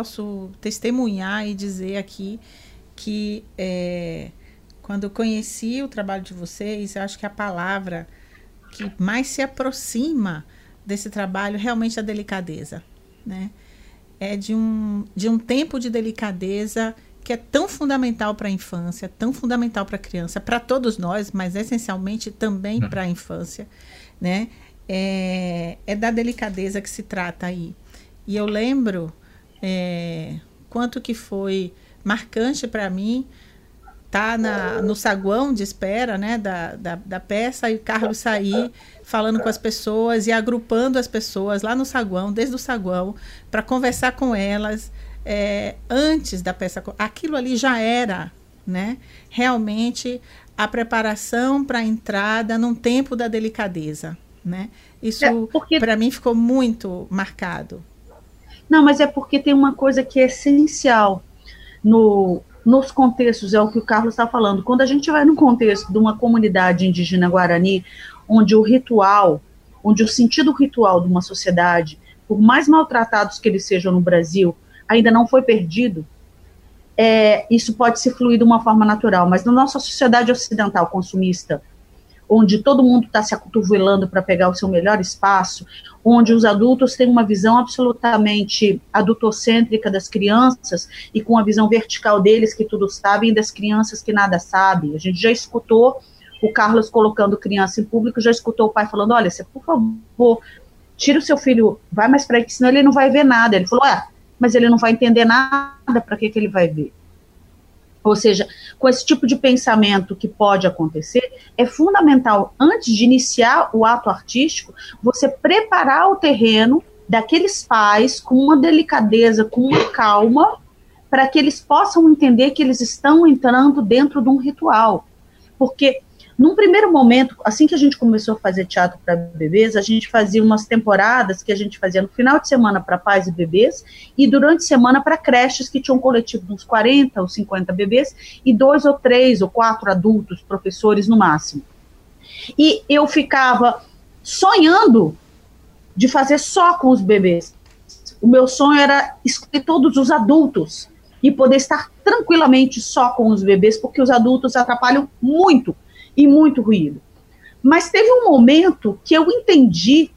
posso testemunhar e dizer aqui que é, quando conheci o trabalho de vocês, eu acho que a palavra que mais se aproxima desse trabalho realmente a delicadeza, né? É de um, de um tempo de delicadeza que é tão fundamental para a infância, tão fundamental para a criança, para todos nós, mas essencialmente também hum. para a infância, né? É, é da delicadeza que se trata aí. E eu lembro é, quanto que foi marcante para mim tá na, no saguão de espera né, da, da, da, peça e o Carlos sair falando com as pessoas e agrupando as pessoas lá no saguão, desde o saguão, para conversar com elas é, antes da peça. Aquilo ali já era né, realmente a preparação para a entrada num tempo da delicadeza. Né? Isso, é porque... para mim, ficou muito marcado. Não, mas é porque tem uma coisa que é essencial no, nos contextos, é o que o Carlos está falando. Quando a gente vai num contexto de uma comunidade indígena guarani, onde o ritual, onde o sentido ritual de uma sociedade, por mais maltratados que eles sejam no Brasil, ainda não foi perdido, é, isso pode se fluir de uma forma natural. Mas na nossa sociedade ocidental consumista, onde todo mundo está se acotovelando para pegar o seu melhor espaço, onde os adultos têm uma visão absolutamente adultocêntrica das crianças e com a visão vertical deles que tudo sabem, das crianças que nada sabem. A gente já escutou o Carlos colocando criança em público, já escutou o pai falando: olha, você, por favor, tira o seu filho, vai mais para aí, senão ele não vai ver nada. Ele falou: é, mas ele não vai entender nada, para que, que ele vai ver? Ou seja, com esse tipo de pensamento que pode acontecer, é fundamental, antes de iniciar o ato artístico, você preparar o terreno daqueles pais com uma delicadeza, com uma calma, para que eles possam entender que eles estão entrando dentro de um ritual. Porque num primeiro momento, assim que a gente começou a fazer teatro para bebês, a gente fazia umas temporadas que a gente fazia no final de semana para pais e bebês e durante a semana para creches que tinham um coletivo de uns 40 ou 50 bebês e dois ou três ou quatro adultos, professores no máximo. E eu ficava sonhando de fazer só com os bebês. O meu sonho era escolher todos os adultos e poder estar tranquilamente só com os bebês, porque os adultos atrapalham muito e muito ruído. Mas teve um momento que eu entendi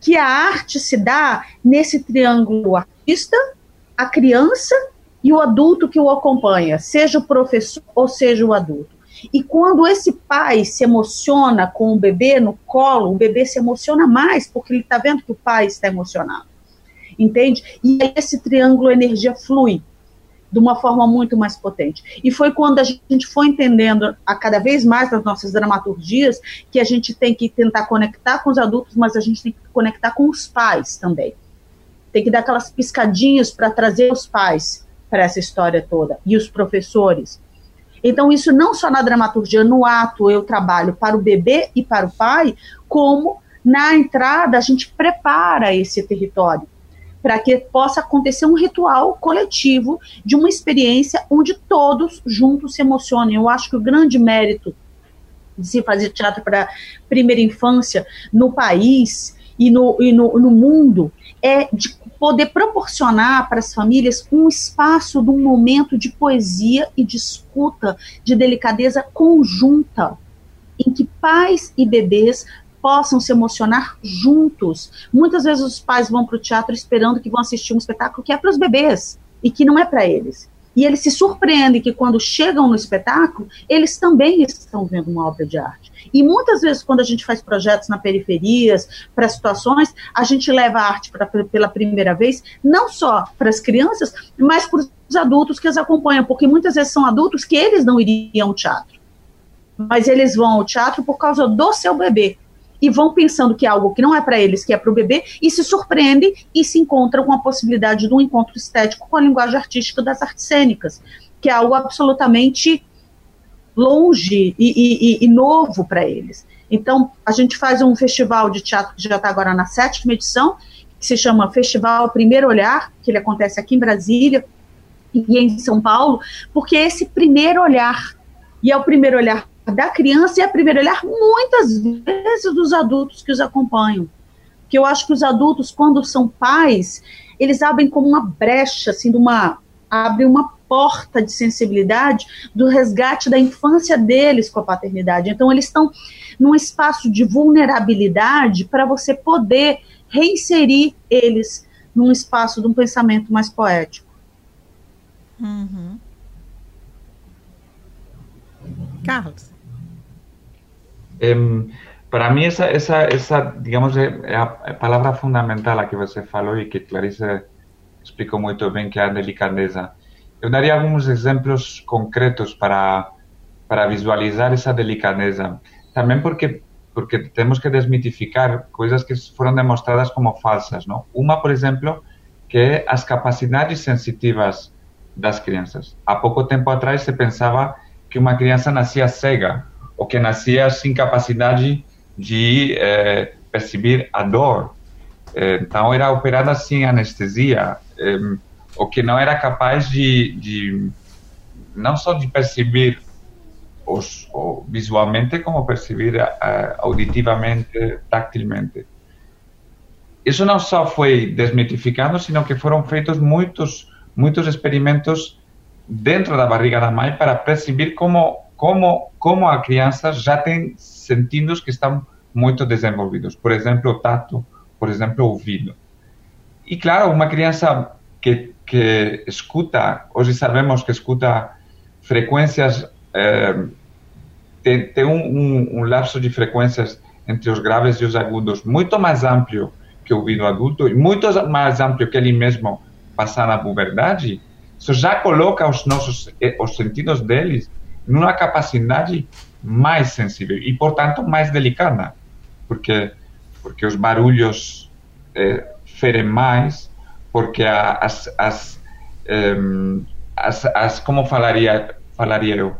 que a arte se dá nesse triângulo artista, a criança e o adulto que o acompanha, seja o professor ou seja o adulto. E quando esse pai se emociona com o bebê no colo, o bebê se emociona mais, porque ele está vendo que o pai está emocionado. Entende? E aí esse triângulo energia flui de uma forma muito mais potente. E foi quando a gente foi entendendo a cada vez mais nas nossas dramaturgias que a gente tem que tentar conectar com os adultos, mas a gente tem que conectar com os pais também. Tem que dar aquelas piscadinhas para trazer os pais para essa história toda e os professores. Então, isso não só na dramaturgia, no ato eu trabalho para o bebê e para o pai, como na entrada a gente prepara esse território para que possa acontecer um ritual coletivo de uma experiência onde todos juntos se emocionem. Eu acho que o grande mérito de se fazer teatro para primeira infância no país e no, e no, no mundo é de poder proporcionar para as famílias um espaço de um momento de poesia e de escuta, de delicadeza conjunta, em que pais e bebês possam se emocionar juntos. Muitas vezes os pais vão para o teatro esperando que vão assistir um espetáculo que é para os bebês e que não é para eles. E eles se surpreendem que quando chegam no espetáculo, eles também estão vendo uma obra de arte. E muitas vezes, quando a gente faz projetos na periferias, para situações, a gente leva a arte pra, pela primeira vez, não só para as crianças, mas para os adultos que as acompanham, porque muitas vezes são adultos que eles não iriam ao teatro. Mas eles vão ao teatro por causa do seu bebê, e vão pensando que é algo que não é para eles, que é para o bebê, e se surpreendem e se encontram com a possibilidade de um encontro estético com a linguagem artística das artes cênicas, que é algo absolutamente longe e, e, e novo para eles. Então, a gente faz um festival de teatro que já está agora na sétima edição, que se chama Festival Primeiro Olhar, que ele acontece aqui em Brasília e em São Paulo, porque é esse primeiro olhar, e é o primeiro olhar da criança e o primeiro olhar muitas vezes dos adultos que os acompanham. Que eu acho que os adultos, quando são pais, eles abrem como uma brecha, assim, de uma abre uma porta de sensibilidade do resgate da infância deles com a paternidade. Então, eles estão num espaço de vulnerabilidade para você poder reinserir eles num espaço de um pensamento mais poético. Uhum. Carlos. Para mim, essa, essa, essa digamos, é a palavra fundamental a que você falou e que Clarice explicou muito bem, que é a delicadeza. Eu daria alguns exemplos concretos para, para visualizar essa delicadeza. Também porque porque temos que desmitificar coisas que foram demonstradas como falsas, não? Uma, por exemplo, que é as capacidades sensitivas das crianças. Há pouco tempo atrás se pensava que uma criança nascia cega ou que nascia sem capacidade de eh, perceber a dor. Eh, então era operada sem anestesia, eh, ou que não era capaz de, de não só de perceber os, visualmente como perceber auditivamente, táctilmente. Isso não só foi desmitificado, sino que foram feitos muitos muitos experimentos dentro da barriga da mãe para perceber como como como a criança já tem sentidos que estão muito desenvolvidos. Por exemplo, o tato, por exemplo, o ouvido. E claro, uma criança que que escuta, hoje sabemos que escuta frequências eh, tem, tem um, um, um, lapso de frequências entre os graves e os agudos muito mais amplo que o ouvido adulto e muito mais amplo que ele mesmo passar na puberdade, isso já coloca os nossos eh, os sentidos deles numa capacidade mais sensível e, portanto, mais delicada, porque porque os barulhos eh, ferem mais, porque as, as, eh, as, as como falaria falaria eu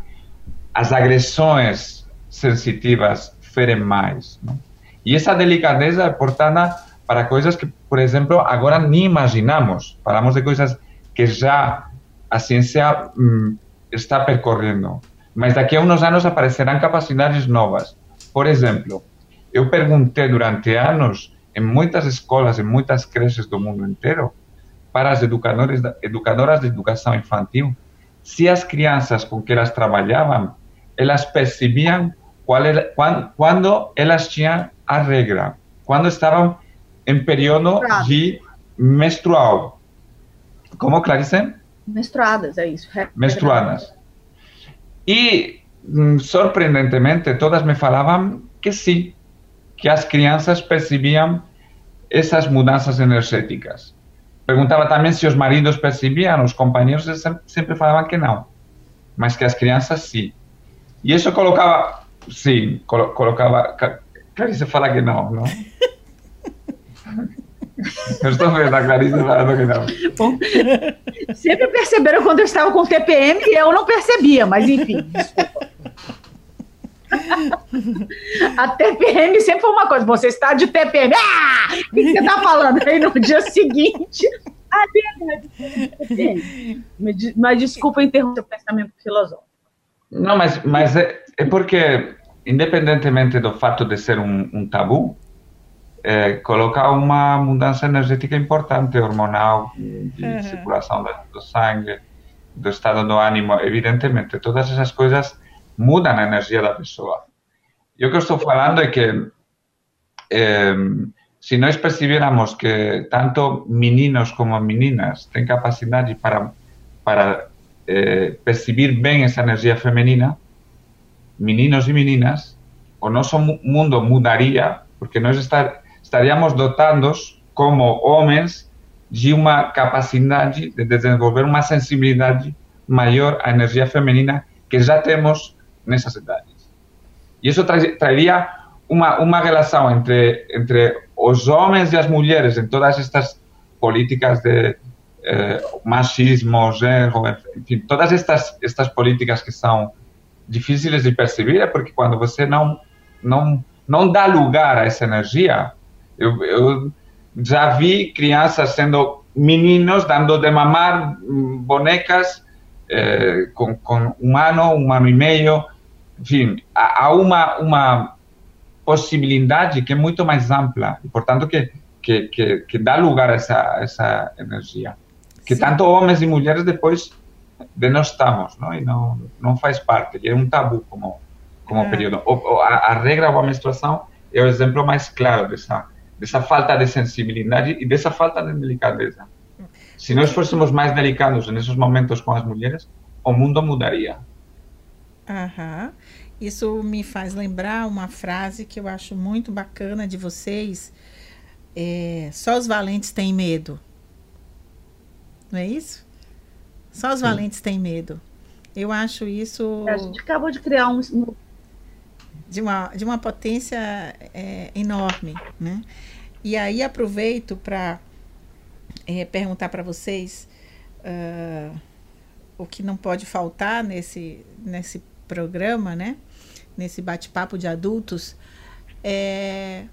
as agressões sensitivas ferem mais. Não? E essa delicadeza é portada para coisas que, por exemplo, agora nem imaginamos. Falamos de coisas que já a ciência hum, está percorrendo. Mas daqui a uns anos aparecerão capacidades novas. Por exemplo, eu perguntei durante anos em muitas escolas, em muitas creches do mundo inteiro, para as educadoras, educadoras de educação infantil, se as crianças com que elas trabalhavam elas percebiam era, quando, quando elas tinham a regra, quando estavam em período de menstrual. Como, Clarice? Menstruadas, é isso. Menstruadas. E, hum, surpreendentemente, todas me falavam que sim, que as crianças percebiam essas mudanças energéticas. Perguntava também se os maridos percebiam, os companheiros sempre falavam que não, mas que as crianças sim. E isso colocava, sim, colo, colocava. Clarice fala que não, não? Eu estou vendo a Clarice não. Bom, sempre perceberam quando eu estava com TPM e eu não percebia, mas enfim, desculpa. A TPM sempre foi uma coisa, você está de TPM, ah! O que você está falando? Aí no dia seguinte, ah, verdade, mas, mas desculpa interromper o pensamento filosófico. Não, mas, mas é, é, porque, independentemente do fato de ser um, um tabu, é, coloca uma mudança energética importante, hormonal, de uhum. circulação do, sangue, do estado do ânimo. Evidentemente, todas essas coisas mudam a energia da pessoa. E o que eu estou falando é que é, se nós percebermos que tanto meninos como meninas têm capacidade para, para eh, percibir bem essa energia feminina, meninos e meninas, o nosso mundo mudaria, porque nós estar, estaríamos dotados como homens de uma capacidade de desenvolver uma sensibilidade maior à energia feminina que já temos nessas idades. E isso tra traria uma, uma relação entre, entre os homens e as mulheres em todas estas políticas de eh, machismo, género, enfim, todas estas, estas políticas que são difíceis de perceber, é porque quando você não, não, não dá lugar a essa energia, eu, eu já vi crianças sendo meninos dando de mamar mm, bonecas eh, com, com, um ano, um ano e meio. Enfim, há uma, uma possibilidade que é muito mais ampla e, portanto, que, que, que, que dá lugar a essa, essa energia. Que Sim. tanto homens e mulheres depois denostamos, não? E não, não faz parte, é um tabu como, como é. período. O, a, a regra ou a menstruação é o exemplo mais claro dessa, dessa falta de sensibilidade e dessa falta de delicadeza. Se nós fôssemos mais delicados nesses momentos com as mulheres, o mundo mudaria. Aham. Isso me faz lembrar uma frase que eu acho muito bacana de vocês. É, só os valentes têm medo. Não é isso? Só os Sim. valentes têm medo. Eu acho isso. A gente acabou de criar um. De uma, de uma potência é, enorme. Né? E aí aproveito para é, perguntar para vocês uh, o que não pode faltar nesse, nesse programa, né? Nesse bate-papo de adultos, é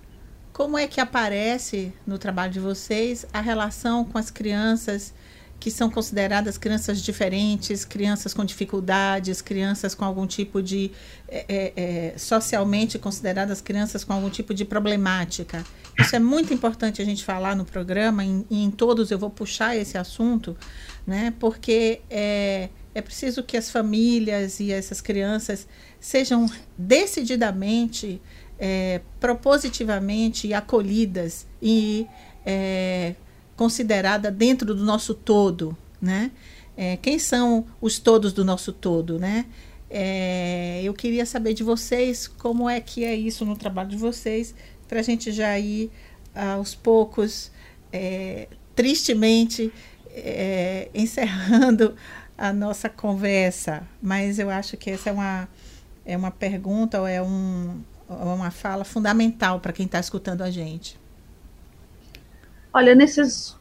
como é que aparece no trabalho de vocês a relação com as crianças que são consideradas crianças diferentes, crianças com dificuldades, crianças com algum tipo de. É, é, socialmente consideradas crianças com algum tipo de problemática. Isso é muito importante a gente falar no programa, e em, em todos eu vou puxar esse assunto, né? porque é, é preciso que as famílias e essas crianças sejam decididamente, é, propositivamente acolhidas e é, considerada dentro do nosso todo, né? É, quem são os todos do nosso todo, né? É, eu queria saber de vocês como é que é isso no trabalho de vocês, para a gente já ir aos poucos, é, tristemente, é, encerrando a nossa conversa. Mas eu acho que essa é uma, é uma pergunta ou é um, uma fala fundamental para quem está escutando a gente. Olha, nesses,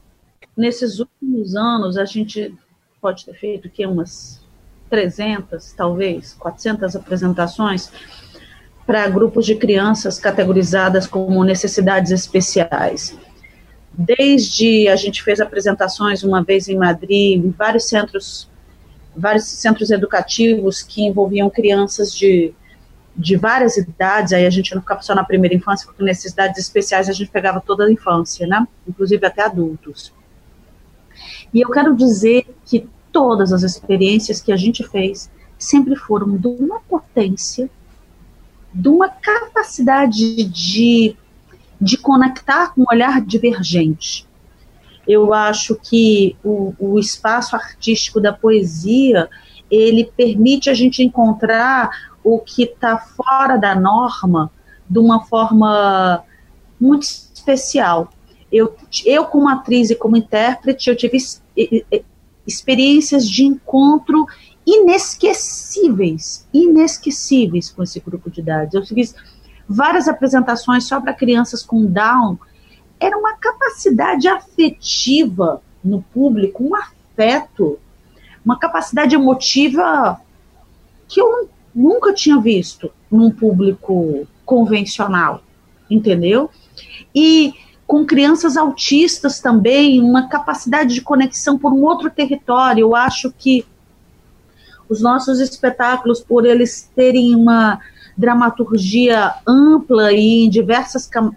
nesses últimos anos, a gente pode ter feito que umas 300, talvez, 400 apresentações para grupos de crianças categorizadas como necessidades especiais. Desde a gente fez apresentações uma vez em Madrid, em vários centros, vários centros educativos que envolviam crianças de de várias idades, aí a gente não ficava só na primeira infância, porque necessidades especiais a gente pegava toda a infância, né? Inclusive até adultos. E eu quero dizer que todas as experiências que a gente fez sempre foram de uma potência, de uma capacidade de, de conectar com um olhar divergente. Eu acho que o, o espaço artístico da poesia ele permite a gente encontrar o que está fora da norma de uma forma muito especial. Eu, eu como atriz e como intérprete, eu tive experiências de encontro inesquecíveis, inesquecíveis com esse grupo de idades. Eu fiz várias apresentações só para crianças com Down. Era uma capacidade afetiva no público, um afeto, uma capacidade emotiva que eu nunca tinha visto num público convencional, entendeu? E com crianças autistas também, uma capacidade de conexão por um outro território. Eu acho que os nossos espetáculos, por eles terem uma dramaturgia ampla e em diversas cam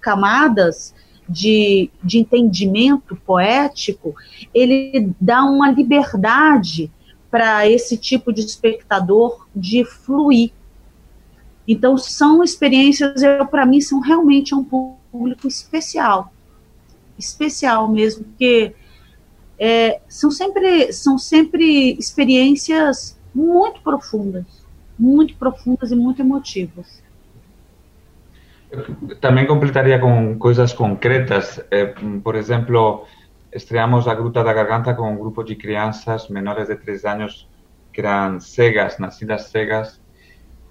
camadas de, de entendimento poético, ele dá uma liberdade para esse tipo de espectador de fluir. Então, são experiências, para mim, são realmente um público especial. Especial mesmo, porque é, são, sempre, são sempre experiências muito profundas, muito profundas e muito emotivas. Também completaria com coisas concretas. É, por exemplo, estreamos a Gruta da Garganta con un grupo de crianças menores de 3 anos que eran cegas, nacidas cegas,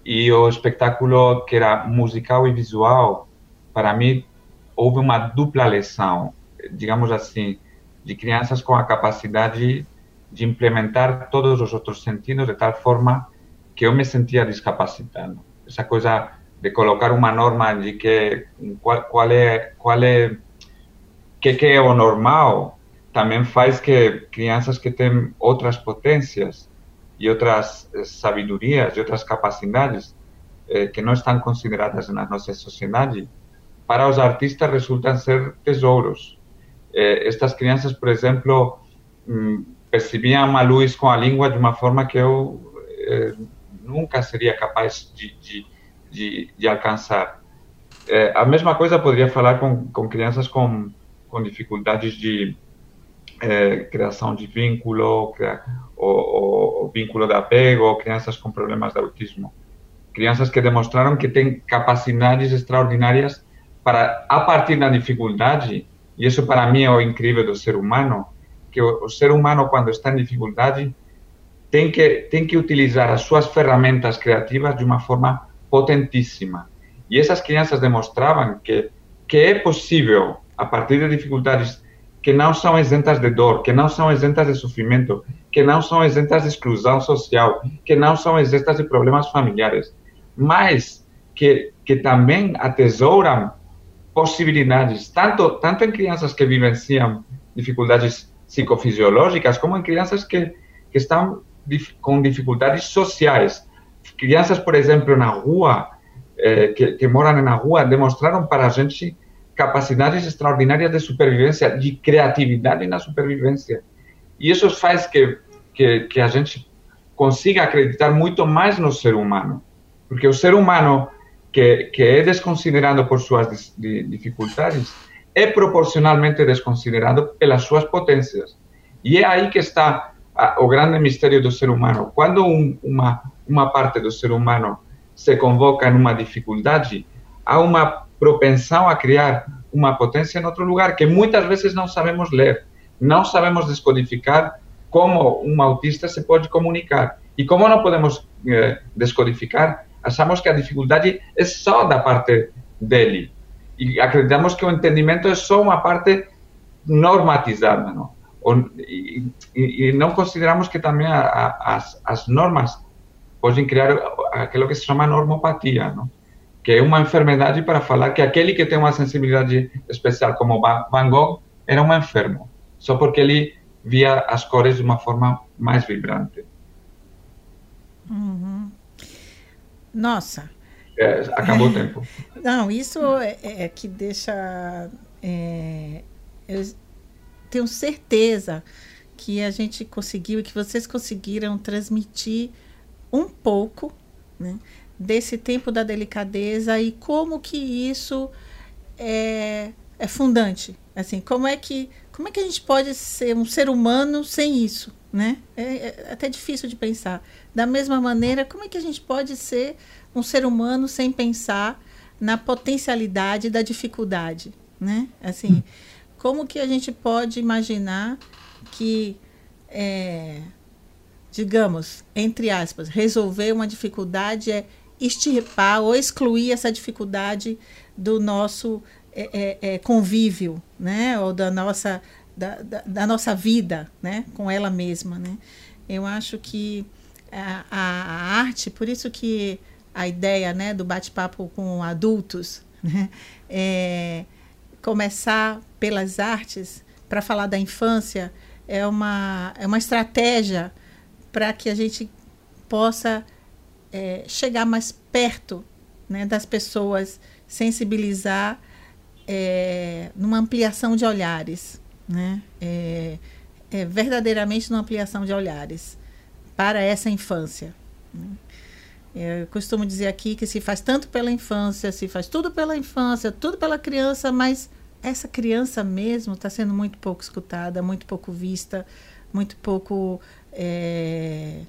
e o espetáculo que era musical e visual, para mim, houve uma dupla lição, digamos assim, de crianças com a capacidade de implementar todos os outros sentidos de tal forma que eu me sentia discapacitado. Essa coisa de colocar uma norma de que qual, qual é qual é que, que é o normal também faz que crianças que têm outras potências e outras eh, sabedorias e outras capacidades eh, que não estão consideradas na nossa sociedade, para os artistas resultam ser tesouros. Eh, estas crianças, por exemplo, mm, percebiam a luz com a língua de uma forma que eu eh, nunca seria capaz de, de, de, de alcançar. É, a mesma coisa poderia falar com, com crianças com, com dificuldades de é, criação de vínculo, ou, ou, vínculo de apego, crianças com problemas de autismo. Crianças que demonstraram que têm capacidades extraordinárias para, a partir da dificuldade, e isso para mim é o incrível do ser humano, que o, ser humano, quando está em dificuldade, tem que, tem que utilizar as suas ferramentas criativas de uma forma potentíssima. E essas crianças demonstravam que, que é possível, a partir de dificuldades que não são isentas de dor, que não são isentas de sofrimento, que não são isentas de exclusão social, que não são isentas de problemas familiares, mas que, que também atesouram possibilidades, tanto, tanto em crianças que vivenciam dificuldades psicofisiológicas, como em crianças que, que estão com dificuldades sociais. Crianças, por exemplo, na rua, eh, que, que, moram na rua demonstraram para a gente capacidades extraordinárias de supervivência, de criatividade na supervivência. E isso faz que, que, que a gente consiga acreditar muito mais no ser humano. Porque o ser humano que, que é desconsiderado por suas dificuldades é proporcionalmente desconsiderado pelas suas potências. E é aí que está a, o grande mistério do ser humano. Quando um, uma, uma parte do ser humano se convoca numa dificuldade, há uma propensão a criar uma potência em outro lugar que muitas vezes não sabemos ler, não sabemos descodificar como um autista se pode comunicar. E como não podemos eh, descodificar, achamos que a dificuldade é só da parte dele. E acreditamos que o entendimento é só uma parte normatizada. Não? E, e, e não consideramos que também a, a, as, as normas podem criar aquilo que se chama normopatia, não? que é uma enfermidade para falar que aquele que tem uma sensibilidade especial, como Van Gogh, era um enfermo, só porque ele via as cores de uma forma mais vibrante. Uhum. Nossa. É, acabou o tempo. Não, isso é, é que deixa. É, eu tenho certeza que a gente conseguiu e que vocês conseguiram transmitir um pouco né, desse tempo da delicadeza e como que isso é, é fundante. Assim, como é que como é que a gente pode ser um ser humano sem isso, né? É, é até difícil de pensar. Da mesma maneira, como é que a gente pode ser um ser humano sem pensar na potencialidade da dificuldade, né? Assim, como que a gente pode imaginar que é, digamos, entre aspas, resolver uma dificuldade é extirpar ou excluir essa dificuldade do nosso é, é, é, convívio, né? Ou da nossa, da, da, da, nossa vida, né? Com ela mesma, né? Eu acho que a, a, arte, por isso que a ideia, né, do bate-papo com adultos, né? É começar pelas artes para falar da infância é uma, é uma estratégia para que a gente possa é, chegar mais perto né, das pessoas, sensibilizar é, numa ampliação de olhares, né? É, é, verdadeiramente numa ampliação de olhares para essa infância. Né? Eu costumo dizer aqui que se faz tanto pela infância, se faz tudo pela infância, tudo pela criança, mas essa criança mesmo está sendo muito pouco escutada, muito pouco vista, muito pouco é,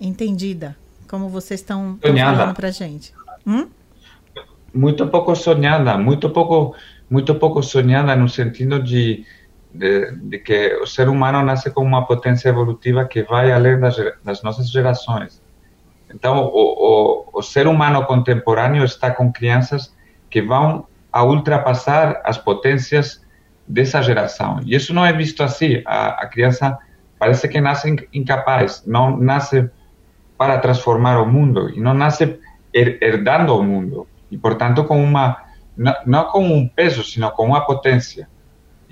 entendida, como vocês estão falando para a gente. Hum? Muito pouco sonhada, muito pouco, muito pouco sonhada no sentido de, de, de, que o ser humano nasce com uma potência evolutiva que vai além das, das nossas gerações. Então, o, o, o, ser humano contemporâneo está com crianças que vão a ultrapassar as potências dessa geração. E isso não é visto assim. A, a criança parece que nasce incapaz, não nasce para transformar o mundo e não nasce herdando o mundo e portanto com uma não, com um peso, sino com uma potência.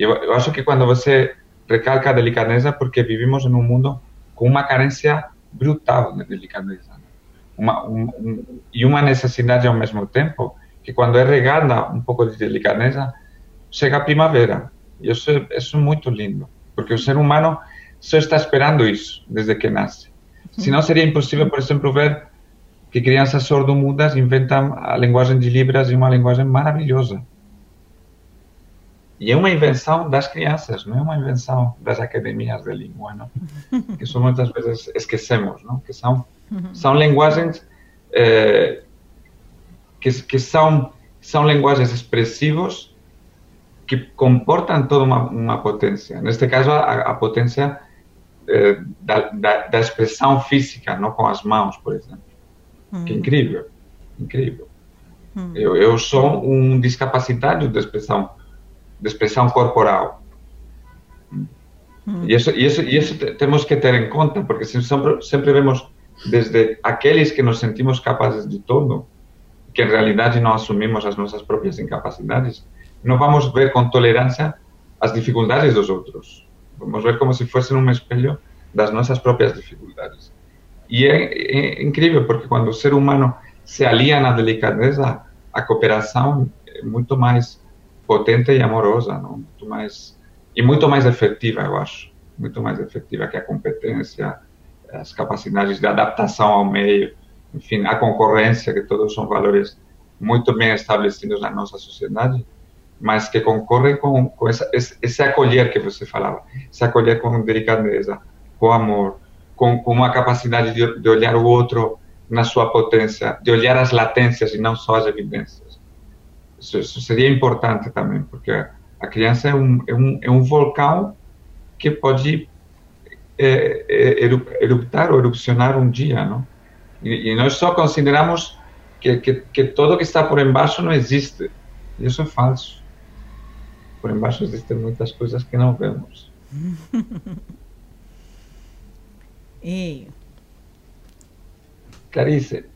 Eu, acho que quando você recalca a delicadeza, porque vivimos em um mundo com uma carência brutal de delicadeza uma, um, um, e uma necessidade ao mesmo tempo, que quando é regada um pouco de delicadeza, chega a primavera. E isso, isso é muito lindo, porque o ser humano só está esperando isso desde que nasce. Senão seria impossível, por exemplo, ver que crianças sordo-mudas inventam a linguagem de Libras e uma linguagem maravilhosa. E é uma invenção das crianças, não é uma invenção das academias de língua, não? Que isso muitas vezes esquecemos, não? Que são são linguagens eh, que, que são são linguagens expressivas que comportam toda uma, uma potência. Neste caso, a, a potência eh, da, da, da, expressão física, não com as mãos, por exemplo. Hum. Que incrível, incrível. Hum. Eu, eu sou um discapacitado de expressão, expressão corporal. Hum. E, isso, e, isso, e isso temos que ter em conta, porque sempre, sempre vemos desde aqueles que nos sentimos capazes de todo, que em realidade não assumimos as nossas próprias incapacidades, não vamos ver com tolerância as dificuldades dos outros. Vamos ver como se fossem um espelho das nossas próprias dificuldades. E é, é incrível, porque quando o ser humano se alia na delicadeza, a cooperação é muito mais potente e amorosa, não? Muito mais e muito mais efetiva, eu acho, muito mais efetiva que a competência, as capacidades de adaptação ao meio, enfim, a concorrência, que todos são valores muito bem estabelecidos na nossa sociedade, mas que concorrem com, com essa, esse, esse acolher que você falava, esse acolher com delicadeza, com amor, com, com uma capacidade de, de olhar o outro na sua potência, de olhar as latências e não só as evidências. Isso, seria importante também, porque a criança é um, é um, é um vulcão que pode é, é, eruptar ou erupcionar um dia, não? E, e nós só consideramos que, que, que, tudo que está por embaixo não existe. Isso é falso. Por embaixo existem muitas coisas que não vemos. e... Clarice.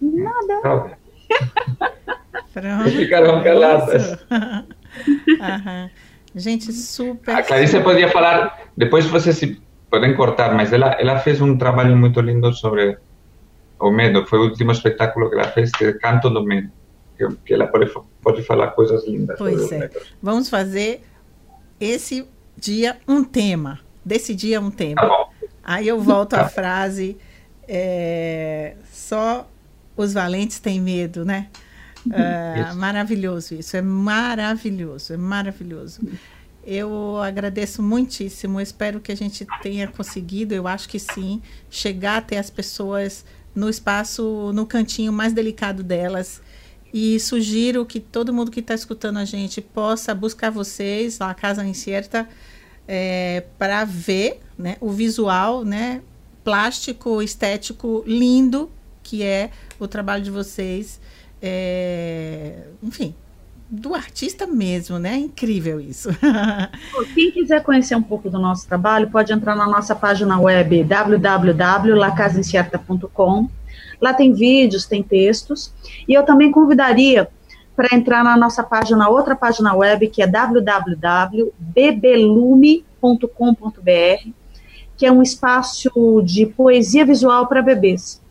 Nada. Pronto. Ficaram caladas. Gente, super. A Clarice podia falar, depois vocês se podem cortar, mas ela, ela fez um trabalho muito lindo sobre o medo. Foi o último espetáculo que ela fez, que é Canto do Medo. Que, que ela pode, pode falar coisas lindas. Pois é. Vamos fazer esse dia um tema. Desse dia um tema. Tá Aí eu volto à frase: é, só os valentes têm medo, né? Uh, maravilhoso isso, é maravilhoso, é maravilhoso. Eu agradeço muitíssimo, espero que a gente tenha conseguido, eu acho que sim, chegar até as pessoas no espaço, no cantinho mais delicado delas. E sugiro que todo mundo que está escutando a gente possa buscar vocês, a Casa Incerta, é, para ver né, o visual né, plástico, estético, lindo que é o trabalho de vocês é, enfim, do artista mesmo, né? Incrível isso. Quem quiser conhecer um pouco do nosso trabalho, pode entrar na nossa página web www.lacasincerta.com. Lá tem vídeos, tem textos. E eu também convidaria para entrar na nossa página, outra página web, que é www.bebelume.com.br, que é um espaço de poesia visual para bebês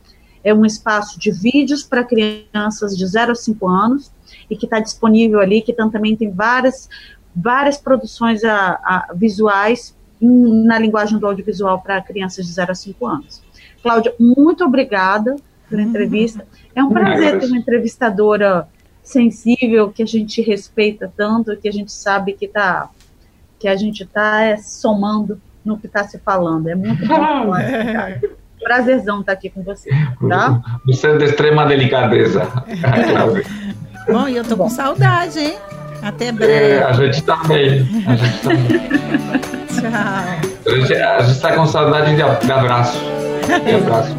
é um espaço de vídeos para crianças de 0 a 5 anos e que está disponível ali, que também tem várias, várias produções a, a visuais em, na linguagem do audiovisual para crianças de 0 a 5 anos. Cláudia, muito obrigada pela uhum. entrevista. É um prazer ter uma entrevistadora sensível, que a gente respeita tanto, que a gente sabe que tá que a gente está é, somando no que está se falando. É muito bom. Prazerzão estar aqui com você, tá? Você é de extrema delicadeza, Bom, e eu tô com saudade, hein? Até breve. É, a gente também. A gente também. tchau. A gente, a gente tá com saudade de, abraço. De abraço.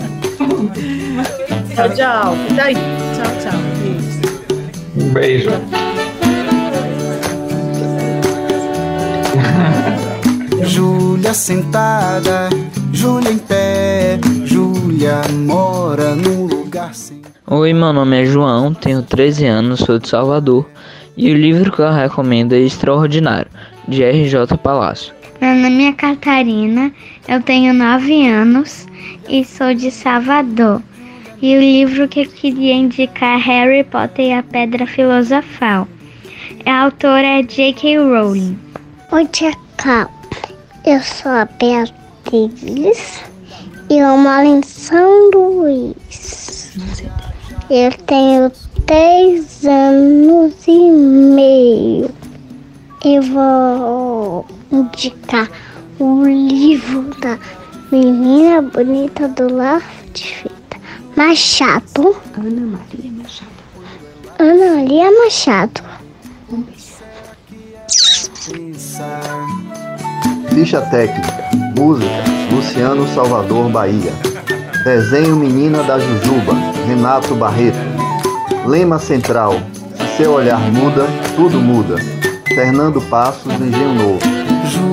tchau, tchau. Tchau, tchau. Beijo. Um beijo. Júlia sentada, Júlia em pé, Júlia mora num lugar sem. Oi, meu nome é João, tenho 13 anos, sou de Salvador E o livro que eu recomendo é Extraordinário, de R.J. Palácio. Meu nome é Catarina, eu tenho 9 anos e sou de Salvador. E o livro que eu queria indicar é Harry Potter e a Pedra Filosofal. A autora é J.K. Rowling. Oi, tia Cap. Eu sou a Beatriz e eu moro em São Luís. Eu tenho três anos e meio. Eu vou indicar o livro da Menina Bonita do Lar de Fita. Machado. Ana Maria Machado. Ana Maria Machado. Ficha técnica. Música. Luciano Salvador Bahia. Desenho Menina da Jujuba. Renato Barreto. Lema central. Se seu olhar muda, tudo muda. Fernando Passos, Engenho Novo.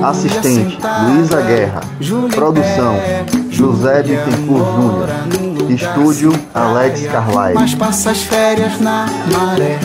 Assistente, Luísa Guerra. Produção, José Bittencourt Júnior. Estúdio, Alex Carlyle. Mas passa as férias na maré.